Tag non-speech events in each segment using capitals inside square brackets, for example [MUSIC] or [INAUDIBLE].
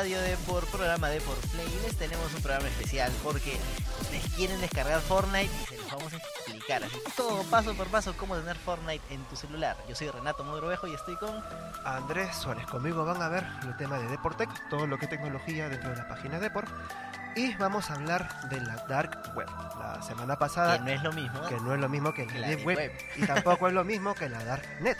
Radio de por programa de por Play. Les tenemos un programa especial porque ustedes quieren descargar Fortnite y se los vamos a explicar así todo paso por paso cómo tener Fortnite en tu celular. Yo soy Renato Modrovejo y estoy con Andrés Suárez. Conmigo van a ver el tema de Deportec, todo lo que es tecnología dentro de la página Deport. Y vamos a hablar de la Dark Web. La semana pasada. que no es lo mismo. que no es lo mismo que la la Deep Web, Web. y tampoco es lo mismo que la Dark Net.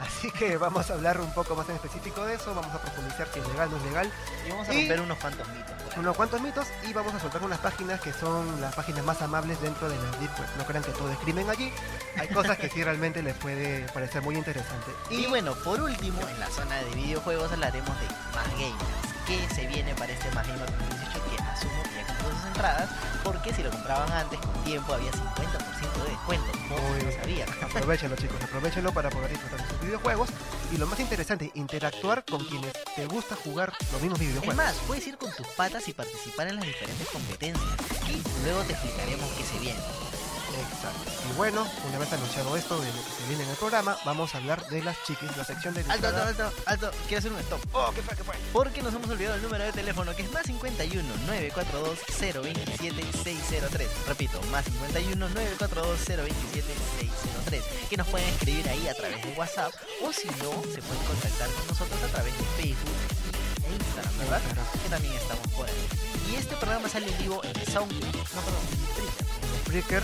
Así que vamos a hablar un poco más en específico de eso, vamos a profundizar si es legal o no es legal, Y vamos a Y- romper unos cuantos mitos. unos cuantos mitos y vamos a soltar unas páginas que son las páginas más amables dentro de la Deep Web. No crean que todo es crimen allí, hay cosas que sí realmente les puede parecer muy interesante. Y bueno, por último, en la zona de videojuegos hablaremos de Más Gamers. ¿Qué se viene para este Más Gamer 2018? Que asumo que entradas, porque si lo compraban antes con tiempo había 50% de descuento. No, Muy no bien. sabía. [LAUGHS] Aprovechenlo chicos, aprovechenlo para poder disfrutar de sus videojuegos y lo más interesante, interactuar con quienes te gusta jugar los mismos Es videojuegos. más, puedes ir con tus patas y participar en las diferentes competencias. Y luego te explicaremos qué se viene. Exacto. Y bueno, una vez anunciado esto de lo que se viene en el programa, vamos a hablar de las chiquis, la sección de Alto, alto, alto, alto. Quiero hacer un stop. Oh, ¿qué fue? ¿Qué fue? Porque nos hemos olvidado el número de teléfono que es más 51 942 027 603. Repito, más 51 942 027 603. Que nos pueden escribir ahí a través de WhatsApp o si no, se pueden contactar con nosotros a través de Facebook e Instagram, ¿verdad? Claro. Que también estamos por ahí. Y este programa sale en vivo en SoundCloud, no perdón, en Spreaker. Spreaker,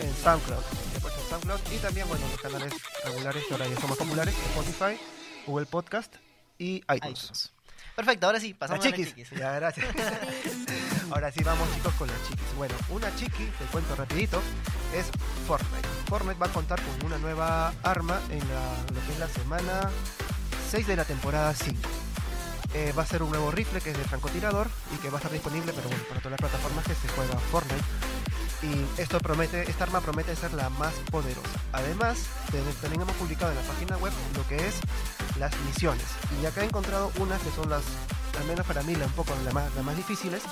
en SoundCloud. En SoundCloud y también, bueno, los canales regulares que ahora ya son más populares, Spotify, Google Podcast y iTunes. iTunes. Perfecto, ahora sí, Las pasamos a las chiquis. chiquis. Ya, gracias. [LAUGHS] Ahora sí vamos chicos con las chiquis. Bueno, una chiqui, te cuento rapidito, es Fortnite. Fortnite va a contar con una nueva arma en la, lo que es la semana 6 de la temporada 5. Eh, va a ser un nuevo rifle que es de francotirador y que va a estar disponible, pero bueno, para todas las plataformas que se juega Fortnite. Y esto promete, esta arma promete ser la más poderosa. Además, también hemos publicado en la página web lo que es las misiones. Y acá he encontrado unas que son las, al menos para mí, la- un poco las más, las más difíciles,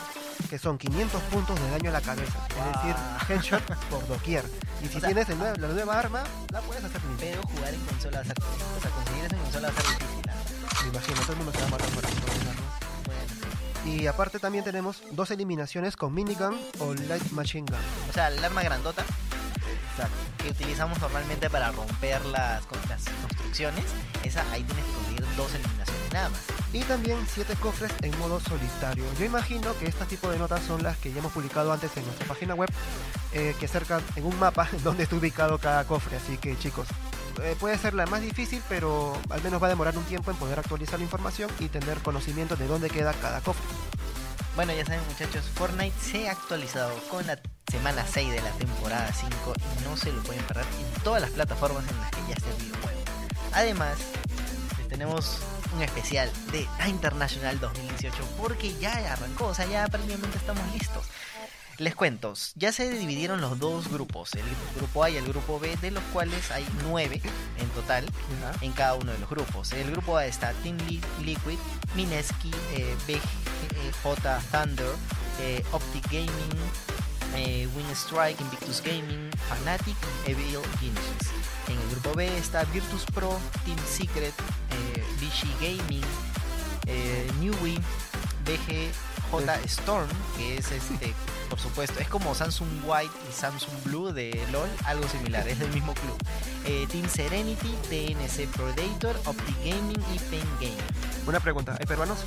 que son 500 puntos de daño a la cabeza. Es decir, headshot por doquier. Y si O sea, tienes el nue- la nueva arma, la puedes hacer limpia. Pero jugar en consola o sea, conseguir en consola va a ser difícil. Me imagino, todo el mundo se va a matar por Y aparte también tenemos dos eliminaciones con minigun o light machine gun. o sea, el arma grandota Exacto. que utilizamos normalmente para romper las construcciones, esa ahí tienes que conseguir dos eliminaciones nada más. Y también siete cofres en modo solitario. Yo imagino que este tipo de notas son las que ya hemos publicado antes en nuestra página web, eh, que acercan en un mapa [LAUGHS] donde está ubicado cada cofre. Así que chicos, eh, puede ser la más difícil, pero al menos va a demorar un tiempo en poder actualizar la información y tener conocimiento de dónde queda cada cofre. Bueno, ya saben muchachos, Fortnite se ha actualizado con la semana 6 de la temporada 5 y no se lo pueden perder en todas las plataformas en las que ya está el videojuego. Además, les tenemos un especial de la International 2018 porque ya arrancó, o sea, ya prácticamente estamos listos. Les cuento, ya se dividieron los dos grupos, el grupo A y el grupo B, de los cuales hay nueve en total en cada uno de los grupos. El grupo A está Team Li- Liquid, Mineski, eh, BJ Thunder, eh, Optic Gaming, eh, Winstrike, Invictus Gaming, Fnatic y Evil Geniuses. En el grupo B está Virtus Pro, Team Secret, eh, BG Gaming, eh, Newey, BGJ Storm, que es este, por supuesto, es como Samsung White y Samsung Blue de LOL, algo similar, es del mismo club. Eh, Team Serenity, TNC Predator, Optic Gaming y Pain Gaming. Una pregunta, ¿hay peruanos?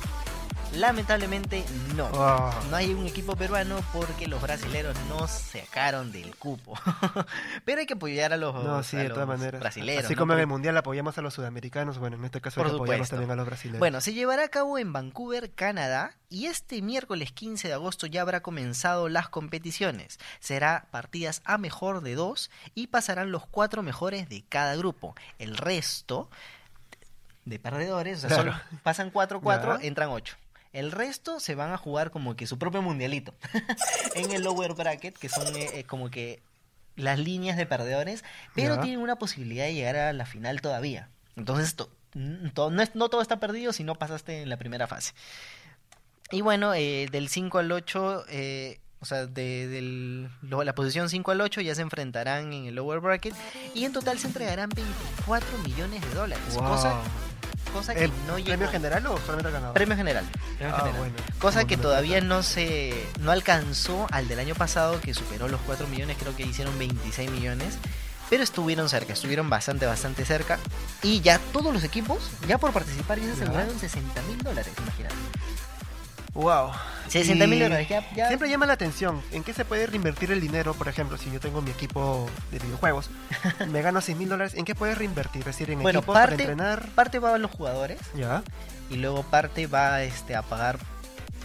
Lamentablemente no. Ah. No hay un equipo peruano porque los brasileros no sacaron del cupo. [LAUGHS] Pero hay que apoyar a los, No, sí, a de todas maneras. brasileros. Así ¿no? como en el mundial apoyamos a los sudamericanos, bueno, en este caso Por supuesto. también a los brasileños. Bueno, se llevará a cabo en Vancouver, Canadá, y este miércoles 15 de agosto ya habrá comenzado las competiciones. Será partidas a mejor de dos y pasarán los cuatro mejores de cada grupo. El resto de perdedores, o sea, Claro. solo pasan 4-4, Ya. entran 8. El resto se van a jugar como que su propio mundialito. [LAUGHS] en el lower bracket, que son eh, eh, como que las líneas de perdedores, pero tienen una posibilidad de llegar a la final todavía. Entonces, to- mm, to- no, es- no todo está perdido si no pasaste en la primera fase. Y bueno, eh, del 5 al 8, eh, o sea, de del- lo- la posición 5 al 8 ya se enfrentarán en el lower bracket y en total se entregarán 24 millones de dólares. Wow. Cosa cosa que ¿El no llegó. ¿Premio general o solamente ganador? Premio general. premio Ah, general. bueno. Cosa que todavía no se no alcanzó al del año pasado que superó los 4 millones, creo que hicieron 26 millones, pero estuvieron cerca, estuvieron bastante bastante cerca y ya todos los equipos ya por participar ya se aseguraron 60 mil dólares, imagínate. Wow. 60 mil dólares, ya, ya- Siempre llama la atención en qué se puede reinvertir el dinero, por ejemplo, si yo tengo mi equipo de videojuegos, [LAUGHS] me gano 6 mil dólares, ¿en qué puedes reinvertir? Es decir, en Bueno, equipos para entrenar. parte va a los jugadores Ya. y luego parte va este a pagar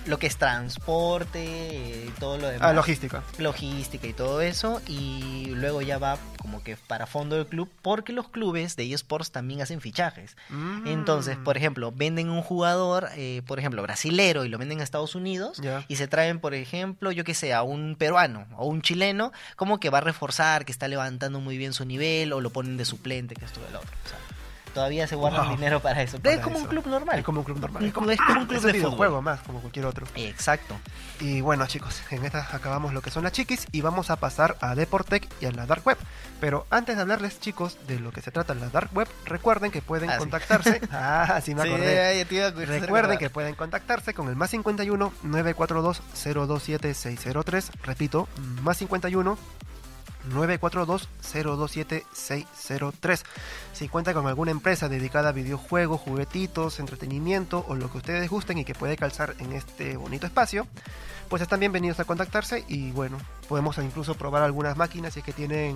lo que es transporte y todo lo demás. Ah, logística. logística y todo eso y luego ya va como que para fondo del club porque los clubes de eSports también hacen fichajes. Mm. Entonces, por ejemplo, venden un jugador, eh, por ejemplo, brasilero y lo venden a Estados Unidos y se traen, por ejemplo, yo que sé, a un peruano o un chileno, como que va a reforzar, que está levantando muy bien su nivel o lo ponen de suplente, que esto del otro. Todavía se guardan Wow. dinero para eso. Para es como un club normal. Es como un club normal. Es como un club de videojuego fútbol. más, como cualquier otro. Exacto. Y bueno, chicos, en esta acabamos lo que son las chiquis y vamos a pasar a Deportec y a la Dark Web. Pero antes de hablarles, chicos, de lo que se trata la Dark Web, recuerden que pueden Ah, sí. contactarse. [LAUGHS] ah, sí me acordé. Recuerden que pueden contactarse con el más 51 942 027 603. Repito, más 51 942 027 603. Si cuenta con alguna empresa dedicada a videojuegos, juguetitos, entretenimiento o lo que ustedes gusten y que puede calzar en este bonito espacio, pues están bienvenidos a contactarse y bueno, podemos incluso probar algunas máquinas si es que tienen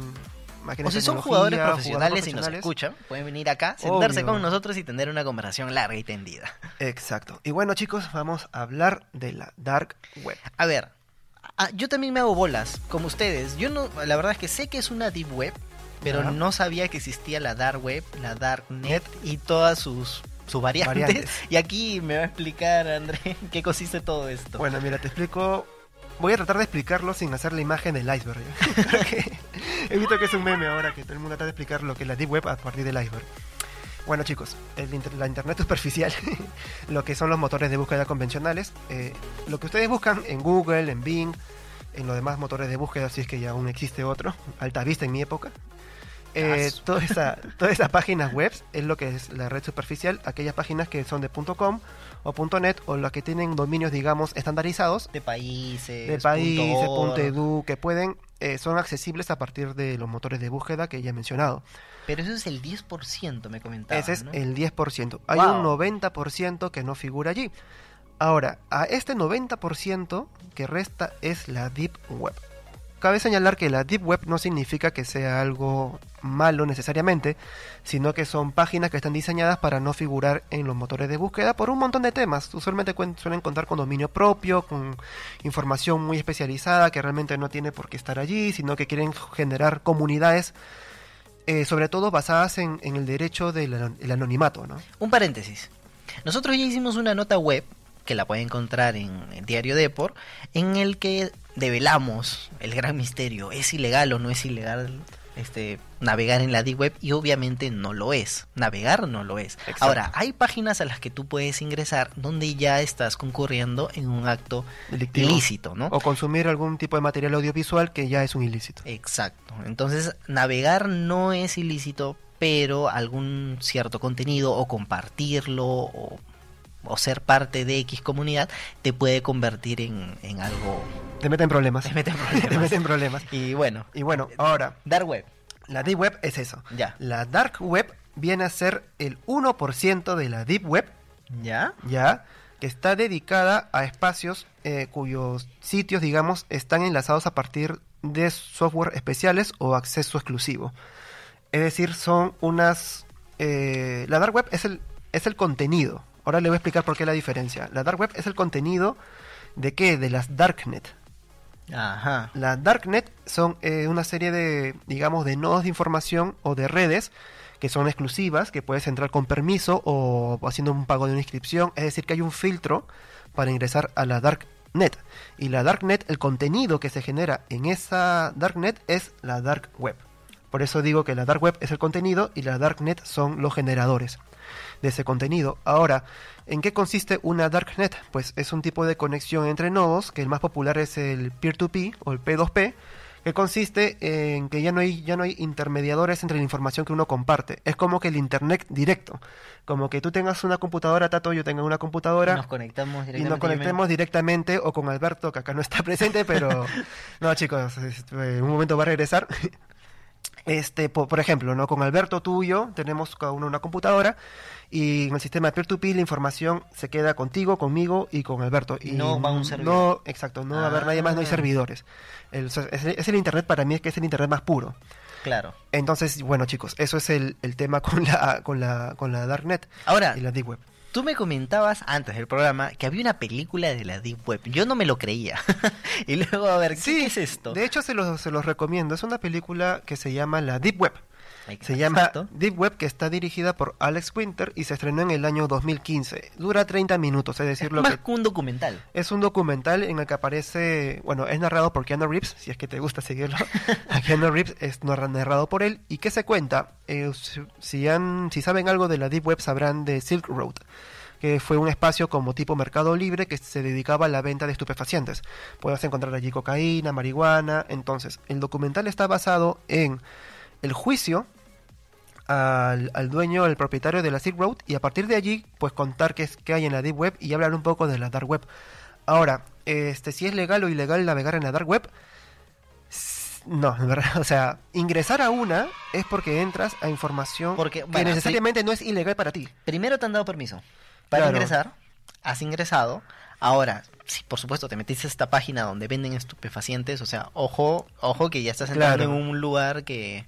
máquinas O si son jugadores profesionales y nos escuchan, pueden venir acá, sentarse Obvio. con nosotros y tener una conversación larga y tendida. Exacto. Y bueno, chicos, vamos a hablar de la Dark Web. A ver, yo también me hago bolas, como ustedes. Yo no, la verdad es que sé que es una deep web, pero no sabía que existía la dark web, la dark net y todas sus sus variantes. Variantes. [LAUGHS] Y aquí me va a explicar André [LAUGHS] qué consiste todo esto. Bueno, mira, te explico. Voy a tratar de explicarlo sin hacer la imagen del iceberg. [LAUGHS] he visto que es un meme ahora que todo el mundo trata de explicar lo que es la Deep Web a partir del iceberg. Bueno, chicos, el inter- la internet superficial, [LAUGHS] lo que son los motores de búsqueda convencionales, eh, lo que ustedes buscan en Google, en Bing, en los demás motores de búsqueda, si es que ya aún existe otro, Alta Vista en mi época. Eh, Caso. toda esa- [LAUGHS] todas esas páginas web es lo que es la red superficial, aquellas páginas que son de .com o .net o las que tienen dominios, digamos, estandarizados de países, de países, .edu, que pueden, eh, son accesibles a partir de los motores de búsqueda que ya he mencionado. Pero eso es el 10%, me comentaba. Ese es ¿no? el 10%. Hay Wow. un 90% que no figura allí. Ahora, a este 90% que resta es la Deep Web. Cabe señalar que la Deep Web no significa que sea algo malo necesariamente, sino que son páginas que están diseñadas para no figurar en los motores de búsqueda por un montón de temas. Usualmente suelen contar con dominio propio, con información muy especializada que realmente no tiene por qué estar allí, sino que quieren generar comunidades, eh, sobre todo basadas en, el derecho del ano- el anonimato, ¿no? Un paréntesis. Nosotros ya hicimos una nota web que la puede encontrar en el diario Depor, en el que develamos el gran misterio, ¿es ilegal o no es ilegal este navegar en la deep web? Y obviamente no lo es, navegar no lo es. Exacto. Ahora, hay páginas a las que tú puedes ingresar donde ya estás concurriendo en un acto Delictivo. ilícito, ¿no? O consumir algún tipo de material audiovisual que ya es un ilícito. Exacto. Entonces, navegar no es ilícito, pero algún cierto contenido o compartirlo o, o ser parte de X comunidad te puede convertir en, en algo... Te meten problemas. Te meten [LAUGHS] Te problemas. meten problemas. Y bueno, Y bueno, ahora, Dark Web. la Deep Web es eso. Ya. La Dark Web viene a ser el 1% de la Deep Web, ¿Ya? ya, que está dedicada a espacios eh, cuyos sitios, digamos, están enlazados a partir de software especiales o acceso exclusivo. Es decir, son unas... eh, la Dark Web es el, es el contenido. Ahora le voy a explicar por qué la diferencia. La Dark Web es el contenido de qué? De las Darknet. Ajá. Las Darknet son eh, una serie de, digamos, de nodos de información o de redes que son exclusivas, que puedes entrar con permiso o haciendo un pago de una inscripción. Es decir, que hay un filtro para ingresar a la Darknet. Y la Darknet, el contenido que se genera en esa Darknet es la Dark Web. Por eso digo que la Dark Web es el contenido y la Darknet son los generadores de ese contenido. Ahora, ¿en qué consiste una Darknet? Pues es un tipo de conexión entre nodos, que el más popular es el peer-to-peer o el P2P, que consiste en que ya no hay ya no hay intermediadores entre la información que uno comparte. Es como que el internet directo, como que tú tengas una computadora, Tato, yo tenga una computadora Nos conectamos y directamente. nos conectemos directamente o con Alberto, que acá no está presente, pero [LAUGHS] no, chicos, este, en un momento va a regresar. Este, po- por, ejemplo, ¿no? Con Alberto, tú y yo tenemos cada uno una computadora y en el sistema peer-to-peer la información se queda contigo, conmigo y con Alberto. Y No va a un No, servidor. exacto, no va a haber nadie más, no hay Ah. servidores. El- o sea, es, es el Internet para mí, es que es el Internet más puro. Claro. Entonces, bueno, chicos, eso es el, el tema con la, con la, con la Darknet Ahora, y la Deep Web. Tú me comentabas antes del programa que había una película de la Deep Web. Yo no me lo creía. [LAUGHS] y luego, a ver, ¿qué, qué es esto? De hecho, se los, se los recomiendo. Es una película que se llama La Deep Web. Exacto. Se llama Deep Web, que está dirigida por Alex Winter y se estrenó en el año 2015. Dura 30 minutos, es decir, Es lo más que que un documental. es un documental en el que aparece, bueno, es narrado por Keanu Reeves, si es que te gusta seguirlo. [LAUGHS] A Keanu Reeves es narra- narrado por él. ¿Y qué se cuenta? Eh, si- si, han, si saben algo de la Deep Web, sabrán de Silk Road que fue un espacio como tipo mercado libre que se dedicaba a la venta de estupefacientes. Puedes encontrar allí cocaína, marihuana. Entonces, el documental está basado en el juicio al, al dueño, al propietario de la Silk Road y a partir de allí, pues contar qué, es, qué hay en la Deep Web y hablar un poco de la Dark Web. Ahora, este, si es legal o ilegal navegar en la Dark Web, no, en verdad, [LAUGHS] o sea, ingresar a una es porque entras a información Porque, que necesariamente no es ilegal para ti. Primero te han dado permiso para Claro. ingresar. Has ingresado. Ahora, si por supuesto te metiste a esta página donde venden estupefacientes, o sea, ojo, ojo que ya estás entrando Claro. en un lugar que...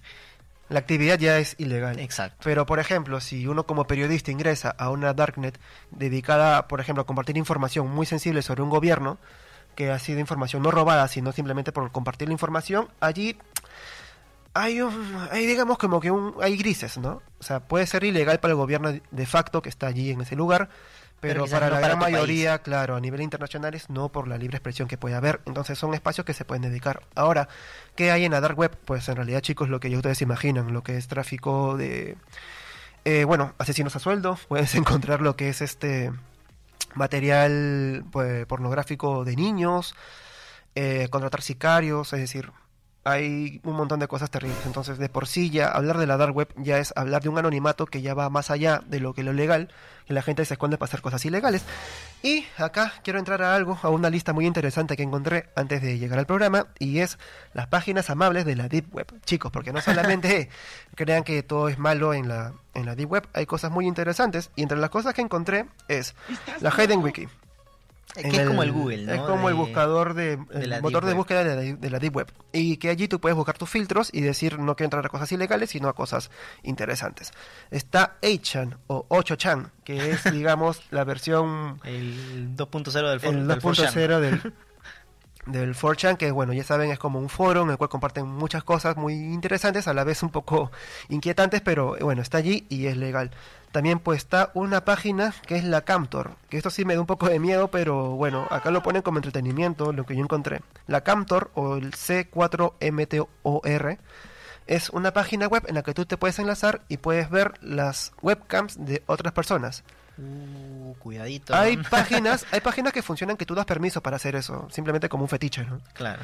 La actividad ya es ilegal. Exacto. Pero, por ejemplo, si uno como periodista ingresa a una darknet dedicada, por ejemplo, a compartir información muy sensible sobre un gobierno, que ha sido información no robada, sino simplemente por compartir la información, allí hay, un, hay digamos, como que un, hay grises, ¿no? O sea, puede ser ilegal para el gobierno de facto que está allí en ese lugar, Pero para no la gran país. mayoría, claro, a nivel internacional es no por la libre expresión que puede haber. Entonces son espacios que se pueden dedicar. Ahora, ¿qué hay en la dark web? Pues en realidad, chicos, lo que ya ustedes imaginan, lo que es tráfico de, eh, bueno, asesinos a sueldo. [LAUGHS] Puedes encontrar lo que es este material pues, pornográfico de niños, eh, contratar sicarios, es decir, hay un montón de cosas terribles. Entonces, de por sí ya hablar de la dark web ya es hablar de un anonimato que ya va más allá de lo que lo legal, que la gente se esconde para hacer cosas ilegales. Y acá quiero entrar a algo, a una lista muy interesante que encontré antes de llegar al programa, y es las páginas amables de la Deep Web. Chicos, porque no solamente [LAUGHS] crean que todo es malo en la, en la Deep Web, hay cosas muy interesantes, y entre las cosas que encontré es la Hayden Wiki. Que En es como el Google, ¿no? Es como el buscador de, el motor de búsqueda de la, de la Deep Web. Y que allí tú puedes buscar tus filtros y decir no quiero entrar a cosas ilegales, sino a cosas interesantes. Está 8chan o 8chan, que es, [LAUGHS] digamos, la versión El 2.0 del, for- el del 4chan. 2.0 del, [LAUGHS] del 4chan, que bueno, ya saben, es como un foro en el cual comparten muchas cosas muy interesantes, a la vez un poco [LAUGHS] inquietantes, pero bueno, está allí y es legal. También pues está una página que es la Camtor, que esto sí me da un poco de miedo, pero bueno, acá lo ponen como entretenimiento, lo que yo encontré. La Camtor o el C4MTOR es una página web en la que tú te puedes enlazar y puedes ver las webcams de otras personas. Uh, cuidadito. Hay [LAUGHS] páginas, hay páginas que funcionan que tú das permiso para hacer eso, simplemente como un fetiche, ¿no? Claro.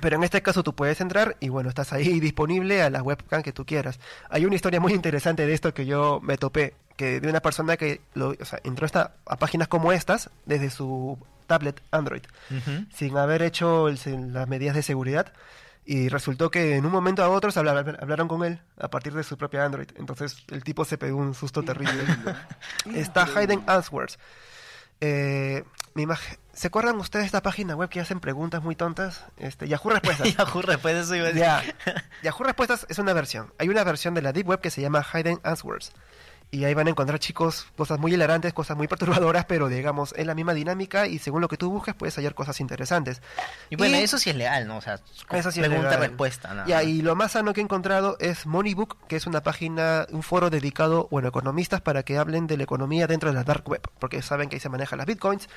Pero en este caso tú puedes entrar y bueno, estás ahí [LAUGHS] disponible a la webcam que tú quieras. Hay una historia muy interesante de esto que yo me topé, que de una persona que lo, o sea, entró esta- a páginas como estas desde su tablet Android, sin haber hecho el- las medidas de seguridad. Y resultó que en un momento a otro se habla- hablaron con él a partir de su propia Android. Entonces el tipo se pegó un susto terrible. [LAUGHS] Está Hidden Answers. Eh, imag- ¿Se acuerdan ustedes de esta página web que hacen preguntas muy tontas? Este, Yahoo Respuestas. [LAUGHS] Yahoo después de eso iba a decir. ya. Yahoo Respuestas es una versión. Hay una versión de la Deep Web que se llama Hidden Answers. Y ahí van a encontrar, chicos, cosas muy hilarantes, cosas muy perturbadoras, pero digamos, es la misma dinámica y según lo que tú busques puedes hallar cosas interesantes. Y bueno, Y- eso sí es leal, ¿no? O sea, Eso sí pregunta-respuesta. Ya, más. y lo más sano que he encontrado es Moneybook, que es una página, un foro dedicado, bueno, a economistas para que hablen de la economía dentro de la dark web, porque saben que ahí se manejan las bitcoins,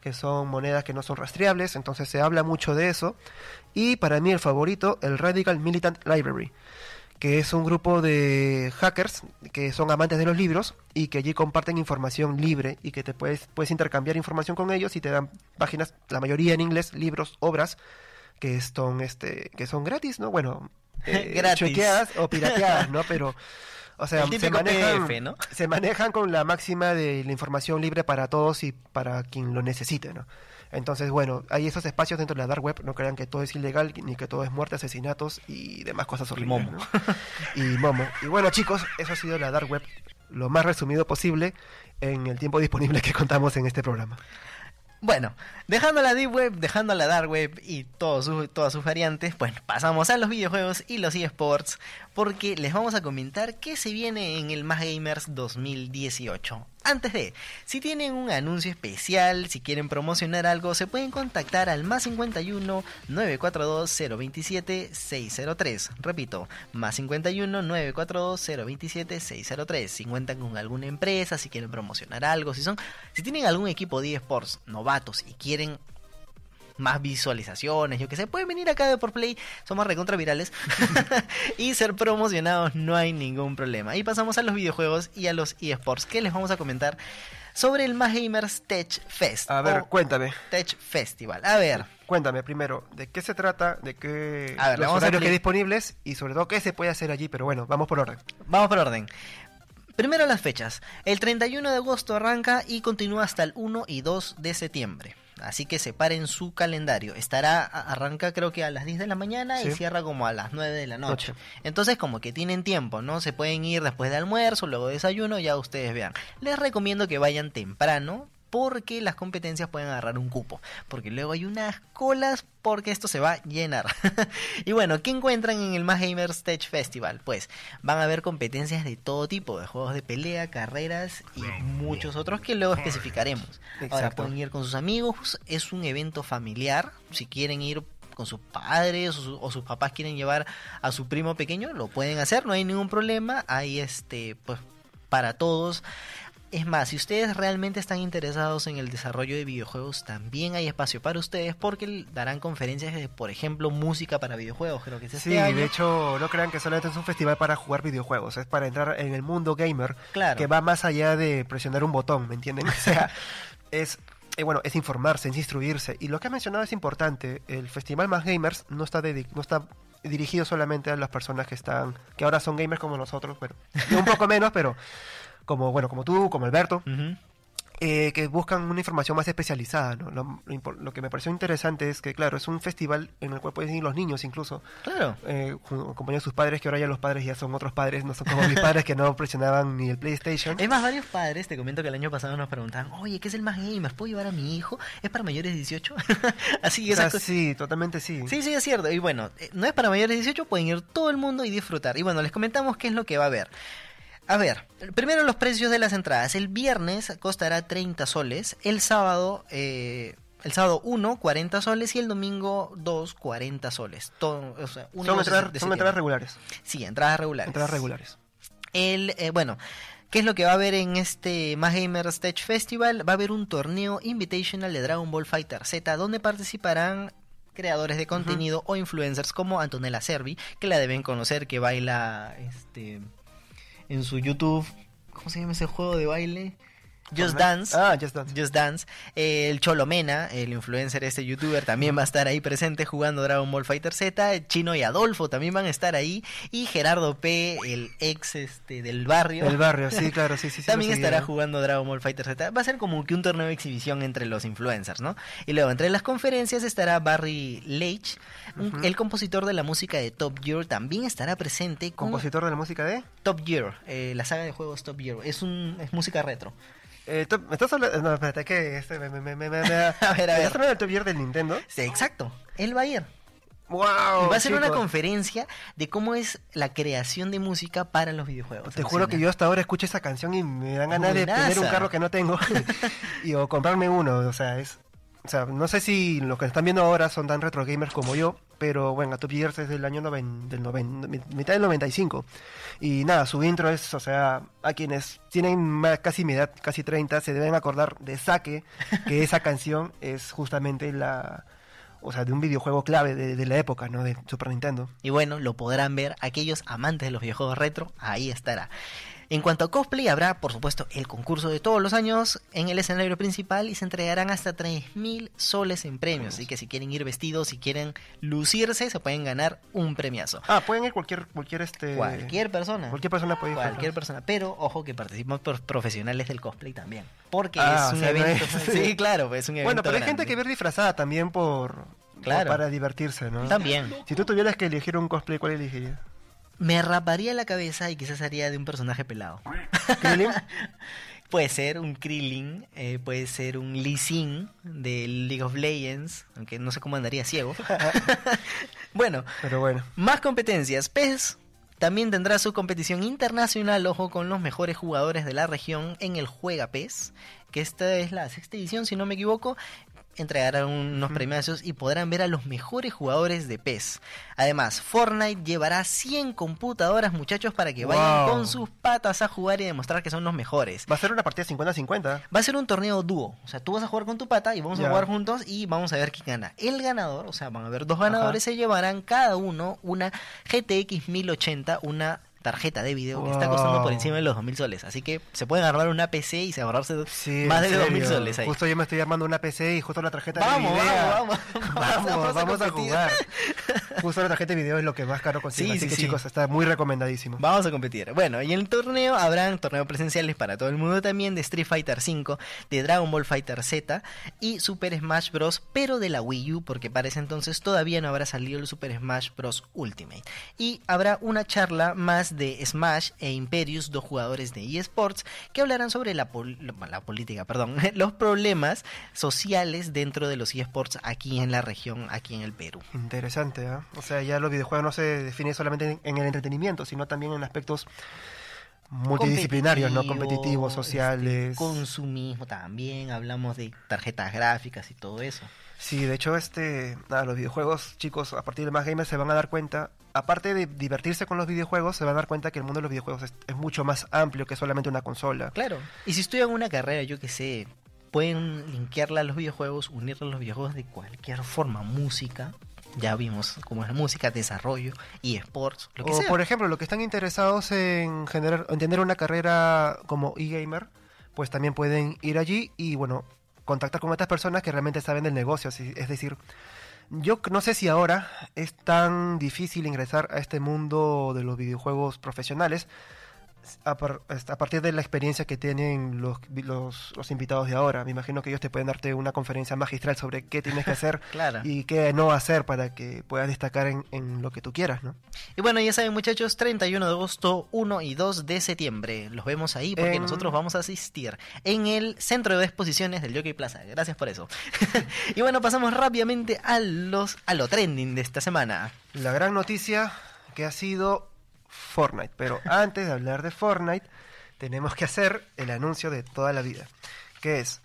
que son monedas que no son rastreables, entonces se habla mucho de eso. Y para mí el favorito, el Radical Militant Library, que es un grupo de hackers que son amantes de los libros y que allí comparten información libre y que te puedes, puedes intercambiar información con ellos y te dan páginas, la mayoría en inglés, libros, obras que son, este, que son gratis, ¿no? Bueno, [LAUGHS] eh, Gratis. chequeadas o pirateadas, ¿no? [LAUGHS] Pero, o sea, se manejan, PDF, ¿no? se manejan con la máxima de la información libre para todos y para quien lo necesite, ¿no? Entonces, bueno, hay esos espacios dentro de la dark web, no crean que todo es ilegal, ni que todo es muerte, asesinatos y demás cosas horribles. momo. ¿no? Y momo. Y bueno, chicos, eso ha sido la dark web, lo más resumido posible en el tiempo disponible que contamos en este programa. Bueno, dejando la Deep Web, dejando la Dark Web y todos sus- todas sus variantes, bueno, pasamos a los videojuegos y los eSports, porque les vamos a comentar qué se viene en el Más Gamers 2018. Antes de, si tienen un anuncio especial, si quieren promocionar algo, se pueden contactar al más 51 942 027 603. Repito, más 51 942 027 603. Si cuentan con alguna empresa, si quieren promocionar algo, si son, si tienen algún equipo de eSports novatos y quieren más visualizaciones, yo que sé, pueden venir acá de por Play, somos recontra virales [LAUGHS] y ser promocionados, no hay ningún problema. Y pasamos a los videojuegos y a los eSports, que les vamos a comentar sobre el Más Gamers Tech Fest. A ver, cuéntame, Tech Festival. A ver, cuéntame primero, ¿de qué se trata? ¿De qué A ver, los vamos a horarios que hay disponibles? Y sobre todo, ¿qué se puede hacer allí? Pero bueno, vamos por orden. vamos por orden. Primero las fechas. El 31 de agosto arranca y continúa hasta el 1 y 2 de septiembre. Así que separen su calendario. Estará, arranca creo que a las 10 de la mañana y cierra como a las 9 de la noche. Noche. Entonces como que tienen tiempo, ¿no? Se pueden ir después de almuerzo, luego de desayuno, ya ustedes vean. Les recomiendo que vayan temprano porque las competencias pueden agarrar un cupo. Porque luego hay unas colas porque esto se va a llenar. [LAUGHS] y bueno, ¿qué encuentran en el Más Gamers Tech Festival? Pues van a haber competencias de todo tipo, de juegos de pelea, carreras y muchos otros que luego especificaremos. Ahora pueden ir con sus amigos, es un evento familiar, si quieren ir con sus padres o, su- o sus papás quieren llevar a su primo pequeño, lo pueden hacer, no hay ningún problema, hay este pues para todos. Es más, si ustedes realmente están interesados en el desarrollo de videojuegos, también hay espacio para ustedes porque darán conferencias de, por ejemplo, música para videojuegos, creo que es este Sí, año. de hecho, no crean que solamente es un festival para jugar videojuegos, es para entrar en el mundo gamer, Claro. que va más allá de presionar un botón, ¿me entienden? [LAUGHS] O sea, es, eh, bueno, es informarse, es instruirse. Y lo que ha mencionado es importante, el Festival Más Gamers no está, no está dirigido solamente a las personas que están, que ahora son gamers como nosotros, yo un poco [LAUGHS] menos, pero como, bueno, como tú, como Alberto, eh, que buscan una información más especializada, ¿no? Lo, lo impor- lo que me pareció interesante es que, claro, es un festival en el cual pueden ir los niños incluso, Claro. eh, ju- acompañar a sus padres, que ahora ya los padres ya son otros padres, no son como mis padres que no [LAUGHS] presionaban ni el PlayStation. Es más, varios padres, te comento que el año pasado nos preguntaban, oye, ¿qué es el más gamer? ¿Puedo llevar a mi hijo? ¿Es para mayores de 18? [LAUGHS] Así que O sea, sí, totalmente sí. Sí, sí, es cierto. Y bueno, eh, no es para mayores de 18, pueden ir todo el mundo y disfrutar. Y bueno, les comentamos qué es lo que va a haber. A ver, primero los precios de las entradas. El viernes costará 30 soles, el sábado, eh, el sábado 1, 40 soles y el domingo 2, 40 soles. Todo, o sea, uno y Son, entradas, son regulares. Sí, entradas regulares. Entradas regulares. El, eh, bueno, ¿qué es lo que va a haber en este Gamers Tech Festival? Va a haber un torneo invitational de Dragon Ball Fighter Z donde participarán creadores de contenido o influencers como Antonella Servi, que la deben conocer, que baila este en su YouTube. ¿Cómo se llama ese juego de baile? Just. Dance. Ah, Just Dance. Just Dance. Eh, el Cholomena, el influencer, este youtuber, también va a estar ahí presente jugando Dragon Ball Fighter Z. Chino y Adolfo también van a estar ahí. Y Gerardo P, el ex este, del barrio. El barrio, sí, claro, sí, sí. También estará jugando Dragon Ball Fighter Z. Va a ser como que un torneo de exhibición entre los influencers, ¿no? Y luego, entre las conferencias estará Barry Leitch, el compositor de la música de Top Gear, también estará presente con Compositor de la música de... Top Gear, eh, la saga de juegos Top Gear. Es, un, es música retro. Eh, ¿Me estás hablando? No, espérate, que este me, me, me, me, me- me- [LAUGHS] A ver, a ¿Me ver. ¿Estás hablando del Top Gear del Nintendo? Sí, exacto. Él va a ir. ¡Wow! y va a ser una conferencia de cómo es la creación de música para los videojuegos. Te juro que yo hasta ahora escucho esa canción y me dan ganas de tener un carro que no tengo [LAUGHS] y o comprarme uno, o sea, es o sea, no sé si los que están viendo ahora son tan retro gamers como yo, pero bueno, Top Gear es del año noven- del noven- mi- mitad del 95. Y nada, su intro es, o sea, a quienes tienen casi mi edad, casi 30, se deben acordar de Saque, que [LAUGHS] esa canción es justamente la o sea, de un videojuego clave de, de la época, ¿no? De Super Nintendo. Y bueno, lo podrán ver aquellos amantes de los videojuegos retro, ahí estará. En cuanto a cosplay, habrá, por supuesto, el concurso de todos los años en el escenario principal y se entregarán hasta 3.000 soles en premios. Así que si quieren ir vestidos, si quieren lucirse, se pueden ganar un premiazo. Ah, pueden ir cualquier, cualquier este. Cualquier persona. Cualquier persona puede ir. Cualquier persona. Pero ojo que participan por profesionales del cosplay también. Porque Ah, es o un no evento. es- [LAUGHS] Sí, claro, es un evento. Bueno, pero hay gente que ver disfrazada también por. Claro. Para divertirse, ¿no? También. Si tú tuvieras que elegir un cosplay, ¿cuál elegirías? Me raparía la cabeza y quizás haría de un personaje pelado. [LAUGHS] Puede ser un Krillin, eh, puede ser un Lee Sin de League of Legends, aunque no sé cómo andaría ciego. [LAUGHS] [LAUGHS] bueno, Pero bueno. más competencias. PES también tendrá su competición internacional, ojo, con los mejores jugadores de la región en el Juega PES, que esta es la sexta edición, si no me equivoco. Entregarán unos Ujú. premiazos y podrán ver a los mejores jugadores de PES. Además, Fortnite llevará 100 computadoras, muchachos, para que vayan con sus patas a jugar y demostrar que son los mejores. Va a ser una partida 50-50. Va a ser un torneo dúo. O sea, tú vas a jugar con tu pata y vamos a jugar juntos y vamos a ver quién gana. El ganador, o sea, van a haber dos ganadores, se llevarán cada uno una GTX 1080, una tarjeta de video que está costando por encima de los 2000 soles. Así que se pueden armar una PC y se ahorrarse Sí, más de 2000 serio. soles ahí. Justo yo me estoy armando una PC y justo la tarjeta Vamos, de video. vamos, vamos. Vamos, [LAUGHS] vamos a competir. jugar. [LAUGHS] Justo la tarjeta de video es lo que más caro consigue. Sí, así sí, que chicos, está muy recomendadísimo. Vamos a competir. Bueno, y en el torneo habrán torneos presenciales para todo el mundo también de Street Fighter V, de Dragon Ball Fighter Z y Super Smash Bros. pero de la Wii U, porque para ese entonces todavía no habrá salido el Super Smash Bros. Ultimate. Y habrá una charla más de Smash e Imperius, dos jugadores de eSports, que hablarán sobre la, pol- la política, perdón, [LAUGHS] los problemas sociales dentro de los eSports aquí en la región, aquí en el Perú. Interesante, ¿ah? O sea, ya los videojuegos no se definen solamente en, en el entretenimiento, sino también en aspectos multidisciplinarios, ¿no? Competitivos, este, sociales. consumismo también, hablamos de tarjetas gráficas y todo eso. Sí, de hecho, este, nada, los videojuegos, chicos, a partir de más gamers se van a dar cuenta, aparte de divertirse con los videojuegos, se van a dar cuenta que el mundo de los videojuegos es, es mucho más amplio que solamente una consola. Claro. Y si estudian una carrera, yo que sé, pueden linkearla a los videojuegos, unirla a los videojuegos de cualquier forma, música. Ya vimos cómo es la música, desarrollo y sports, lo que o sea. por ejemplo, los que están interesados en generar, en tener una carrera como e-gamer, pues también pueden ir allí y bueno, contactar con otras personas que realmente saben del negocio. Es decir, yo no sé si ahora es tan difícil ingresar a este mundo de los videojuegos profesionales a, par- a partir de la experiencia que tienen los, los, los invitados de ahora. Me imagino que ellos te pueden darte una conferencia magistral sobre qué tienes que hacer [LAUGHS] Claro. y qué no hacer para que puedas destacar en, en lo que tú quieras, ¿no? Y bueno, ya saben muchachos, 31 de agosto, 1 y 2 de septiembre. Los vemos ahí porque En- nosotros vamos a asistir en el centro de exposiciones del Jockey Plaza. Gracias por eso. [LAUGHS] y bueno, pasamos rápidamente a los a lo trending de esta semana. La gran noticia que ha sido Fortnite. Pero antes de hablar de Fortnite, tenemos que hacer el anuncio de toda la vida. Que es,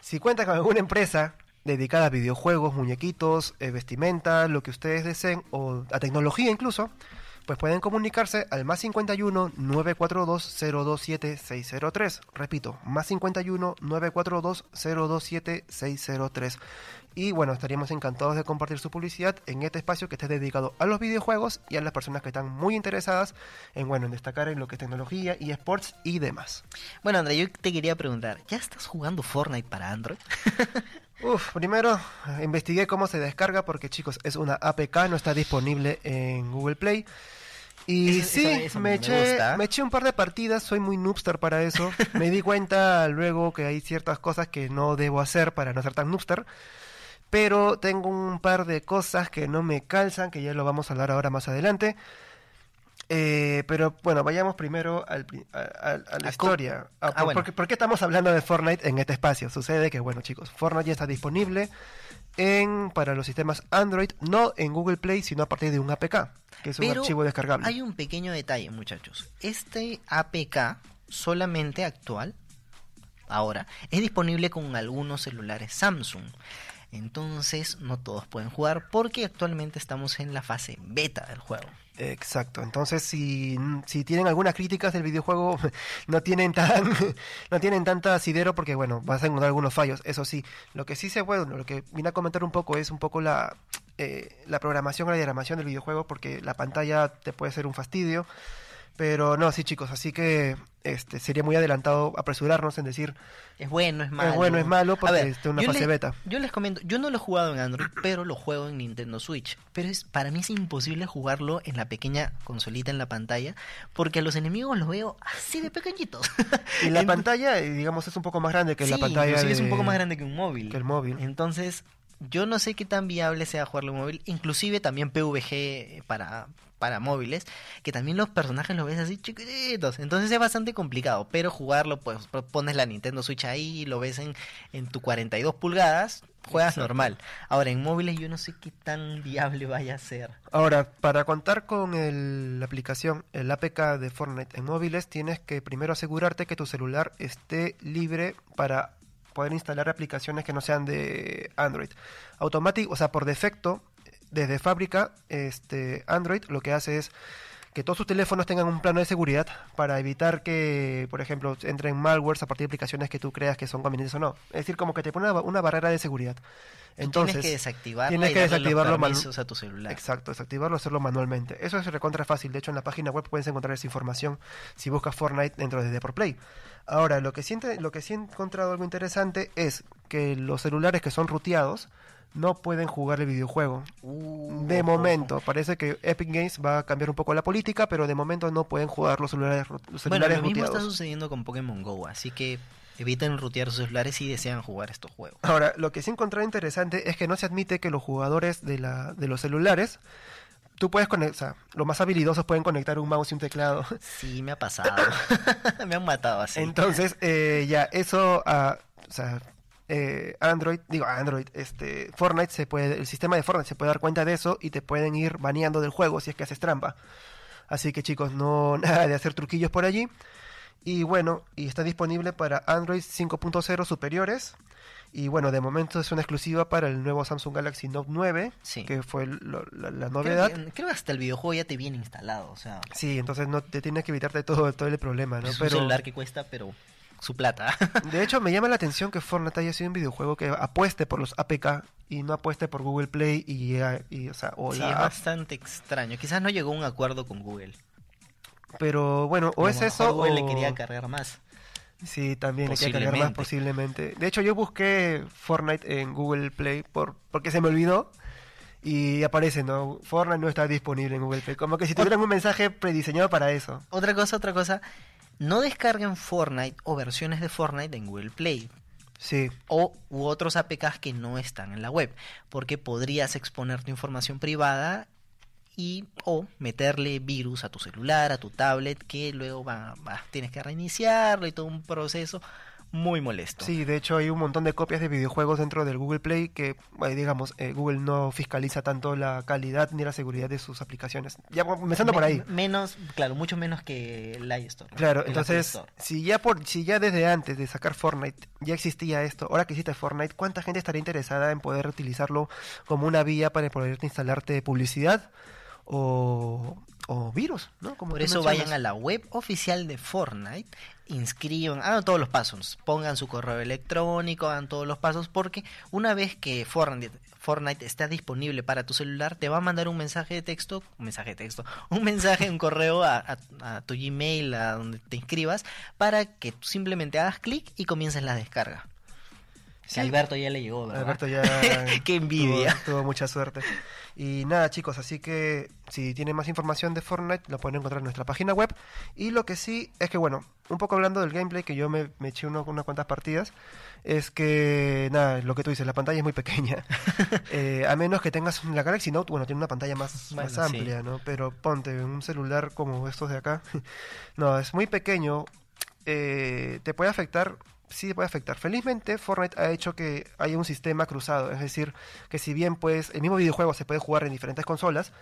si cuenta con alguna empresa dedicada a videojuegos, muñequitos, eh, vestimenta, lo que ustedes deseen, o a tecnología incluso, pues pueden comunicarse al más 51 942 027 603. Repito, más 51 942 027 603. Y bueno, estaríamos encantados de compartir su publicidad en este espacio que esté dedicado a los videojuegos y a las personas que están muy interesadas en bueno, en destacar en lo que es tecnología y sports y demás. Bueno, André, yo te quería preguntar, ¿ya estás jugando Fortnite para Android? [LAUGHS] Uf, primero investigué cómo se descarga porque chicos, es una APK, no está disponible en Google Play. Y Eso- sí, eso- eso me, me eché, me eché un par de partidas, soy muy noobster para eso. [LAUGHS] me di cuenta luego que hay ciertas cosas que no debo hacer para no ser tan noobster. Pero tengo un par de cosas que no me calzan, que ya lo vamos a hablar ahora más adelante. Eh, pero bueno, vayamos primero al a, a- a la A historia. Ah, Ah, por, bueno. porque- ¿Por qué estamos hablando de Fortnite en este espacio? Sucede que, bueno, chicos, Fortnite ya está disponible en para los sistemas Android, no en Google Play, sino a partir de un APK, que es un Pero archivo descargable. Hay un pequeño detalle, muchachos. Este APK solamente actual, ahora, es disponible con algunos celulares Samsung. Entonces, no todos pueden jugar porque actualmente estamos en la fase beta del juego. Exacto. Entonces, si, si tienen algunas críticas del videojuego, [LAUGHS] no tienen tan [LAUGHS] no tienen tanta asidero porque bueno, vas a encontrar algunos fallos. Eso sí, lo que sí se puede, lo que vine a comentar un poco es un poco la eh, la programación, la diagramación del videojuego porque la pantalla te puede ser un fastidio. Pero no, sí chicos, así que este sería muy adelantado apresurarnos en decir Es bueno, es malo. es bueno, es malo, porque ver, está en una fase beta. Yo les comento, yo no lo he jugado en Android, pero lo juego en Nintendo Switch. Pero es para mí es imposible jugarlo en la pequeña consolita en la pantalla, porque a los enemigos los veo así de pequeñitos. Y la [LAUGHS] En- pantalla, digamos, es un poco más grande que la pantalla inclusive es de- un poco más grande que un móvil. que el móvil. Entonces, yo no sé qué tan viable sea jugarlo en móvil. Inclusive también PVG para, para móviles, que también los personajes los ves así chiquititos. Entonces es bastante complicado. Pero jugarlo, pues pones la Nintendo Switch ahí, lo ves en, en tu 42 pulgadas, juegas Exacto. normal. Ahora, en móviles yo no sé qué tan viable vaya a ser. Ahora, para contar con el- la aplicación, el APK de Fortnite en móviles, tienes que primero asegurarte que tu celular esté libre para poder instalar aplicaciones que no sean de Android. Automático, o sea, por defecto, desde fábrica, este Android lo que hace es que todos sus teléfonos tengan un plano de seguridad para evitar que, por ejemplo, entren malwares a partir de aplicaciones que tú creas que son convenientes o no. Es decir, como que te pone una, una barrera de seguridad. Entonces, tienes que desactivarlo tienes y que desactivarlo los manu- permisos a tu celular. Exacto, desactivarlo, hacerlo manualmente. Eso es recontra fácil. De hecho, en la página web puedes encontrar esa información si buscas Fortnite dentro de Deport Play. Ahora, lo que, siente, lo que sí he encontrado algo interesante es que los celulares que son ruteados no pueden jugar el videojuego. Uh, De momento, parece que Epic Games va a cambiar un poco la política, pero de momento no pueden jugar los celulares, los Bueno, celulares lo mismo está sucediendo con Pokémon Go, así que eviten rutear sus celulares si desean jugar estos juegos. Ahora, lo que sí encontré interesante es que no se admite que los jugadores de, la, de los celulares, tú puedes conectar, o sea, los más habilidosos pueden conectar un mouse y un teclado. [LAUGHS] Sí, me ha pasado. [LAUGHS] me han matado así. Entonces, eh, ya, eso, ah, o sea, eh, Android, digo Android, este, Fortnite se puede, el sistema de Fortnite se puede dar cuenta de eso y te pueden ir baneando del juego si es que haces trampa. Así que chicos, no [LAUGHS] nada de hacer truquillos por allí. Y bueno, y está disponible para Android 5.0 superiores. Y bueno, de momento es una exclusiva para el nuevo Samsung Galaxy Note 9, Sí. que fue lo- la, la Creo novedad. que, creo que hasta el videojuego ya te viene instalado, o sea, Sí, entonces no te tienes que evitarte todo, todo el problema, ¿no? es un celular que cuesta, pero su plata. [LAUGHS] De hecho, me llama la atención que Fortnite haya sido un videojuego que apueste por los APK y no apueste por Google Play y, y, o sea, o sí, la es bastante extraño. Quizás no llegó a un acuerdo con Google. Pero bueno, o es eso Google o... le quería cargar más. Sí, también le quería cargar más posiblemente. De hecho, yo busqué Fortnite en Google Play por porque se me olvidó y aparece, ¿no? Fortnite no está disponible en Google Play. Como que si tuvieran un mensaje prediseñado para eso. Otra cosa, otra cosa. No descarguen Fortnite o versiones de Fortnite en Google Play. Sí, o u otros APKs que no están en la web, porque podrías exponer tu información privada y o meterle virus a tu celular, a tu tablet, que luego va, va- tienes que reiniciarlo y todo un proceso muy molesto. sí, de hecho hay un montón de copias de videojuegos dentro del Google Play que, eh, digamos, eh, Google no fiscaliza tanto la calidad ni la seguridad de sus aplicaciones. Ya empezando por ahí. Menos, claro, mucho menos que el iStore. Claro, entonces, Store. si ya por, si ya desde antes de sacar Fortnite ya existía esto, ahora que existe Fortnite, ¿cuánta gente estaría interesada en poder utilizarlo como una vía para poder instalarte publicidad o, o virus, ¿no? Como Por eso mencionas. vayan a la web oficial de Fortnite, inscriban, hagan todos los pasos, pongan su correo electrónico, hagan todos los pasos, porque una vez que Fortnite, Fortnite está disponible para tu celular, te va a mandar un mensaje de texto, un mensaje de texto, [LAUGHS] un mensaje, un correo a, a- a tu Gmail, a donde te inscribas, para que tú simplemente hagas clic y comiences la descarga. Sí. Que Alberto ya le llegó, ¿verdad? Alberto ya [LAUGHS] Qué envidia. Tuvo, tuvo mucha suerte. Y nada, chicos, así que si tienen más información de Fortnite, lo pueden encontrar en nuestra página web. Y lo que sí es que, bueno, un poco hablando del gameplay, que yo me, me eché uno- unas cuantas partidas, es que, nada, lo que tú dices, la pantalla es muy pequeña. [LAUGHS] Eh, a menos que tengas la Galaxy Note, bueno, tiene una pantalla más, Bueno, más sí. amplia, ¿no? Pero ponte un celular como estos de acá. [LAUGHS] no, es muy pequeño. Eh, te puede afectar sí puede afectar. Felizmente Fortnite ha hecho que haya un sistema cruzado, es decir, que si bien pues el mismo videojuego se puede jugar en diferentes consolas,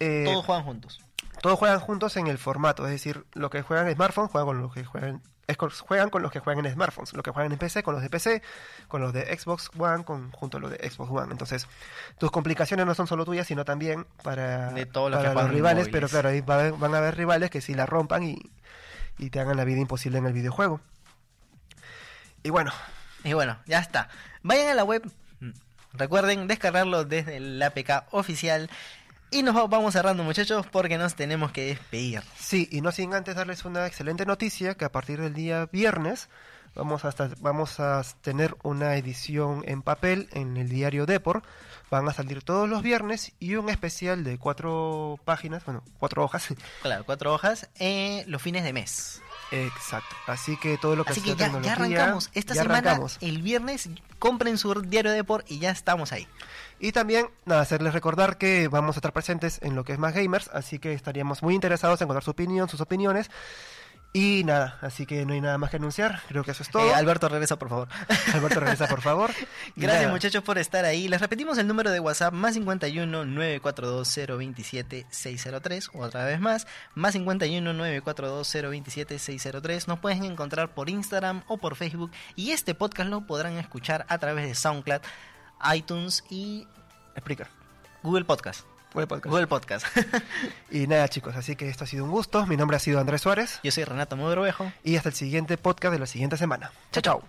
eh, Todos juegan juntos. todos juegan juntos en el formato, es decir, los que juegan en smartphones juegan con los que juegan es juegan con los que juegan en smartphones, los que juegan en PC con los de PC, con los de Xbox One con junto a los de Xbox One. Entonces, tus complicaciones no son solo tuyas, sino también para, De todos los para los rivales, móviles. pero claro, ahí va van a haber rivales que sí la rompan y, y te hagan la vida imposible en el videojuego. Y bueno, Y bueno, ya está. Vayan a la web. Recuerden descargarlo desde el APK oficial. Y nos va- vamos cerrando, muchachos, porque nos tenemos que despedir. Sí, y no sin antes darles una excelente noticia que a partir del día viernes vamos a, vamos a tener una edición en papel en el diario Depor. Van a salir todos los viernes y un especial de cuatro páginas, bueno, cuatro hojas. Claro, cuatro hojas, eh, los fines de mes. Exacto. Así que todo lo que Así que ya, arrancamos. Esta ya semana, arrancamos. el viernes, compren su diario de por y ya estamos ahí. Y también, nada, hacerles recordar que vamos a estar presentes en lo que es Más Gamers, así que estaríamos muy interesados en contar su opinión, sus opiniones. Y nada, así que no hay nada más que anunciar, creo que eso es todo. Eh, Alberto, regresa, por favor. Alberto, regresa por favor. [LAUGHS] Gracias nada, muchachos por estar ahí. Les repetimos el número de WhatsApp más 51 942 027 603. Otra vez más, más 51 942 027 603. Nos pueden encontrar por Instagram o por Facebook. Y este podcast lo podrán escuchar a través de SoundCloud, iTunes y Explica. Google Podcast. Google Podcast. Podcast. [LAUGHS] y nada, chicos, así que esto ha sido un gusto. Mi nombre ha sido Andrés Suárez. Yo soy Renato Modrovejo. Y hasta el siguiente podcast de la siguiente semana. Chao, chao.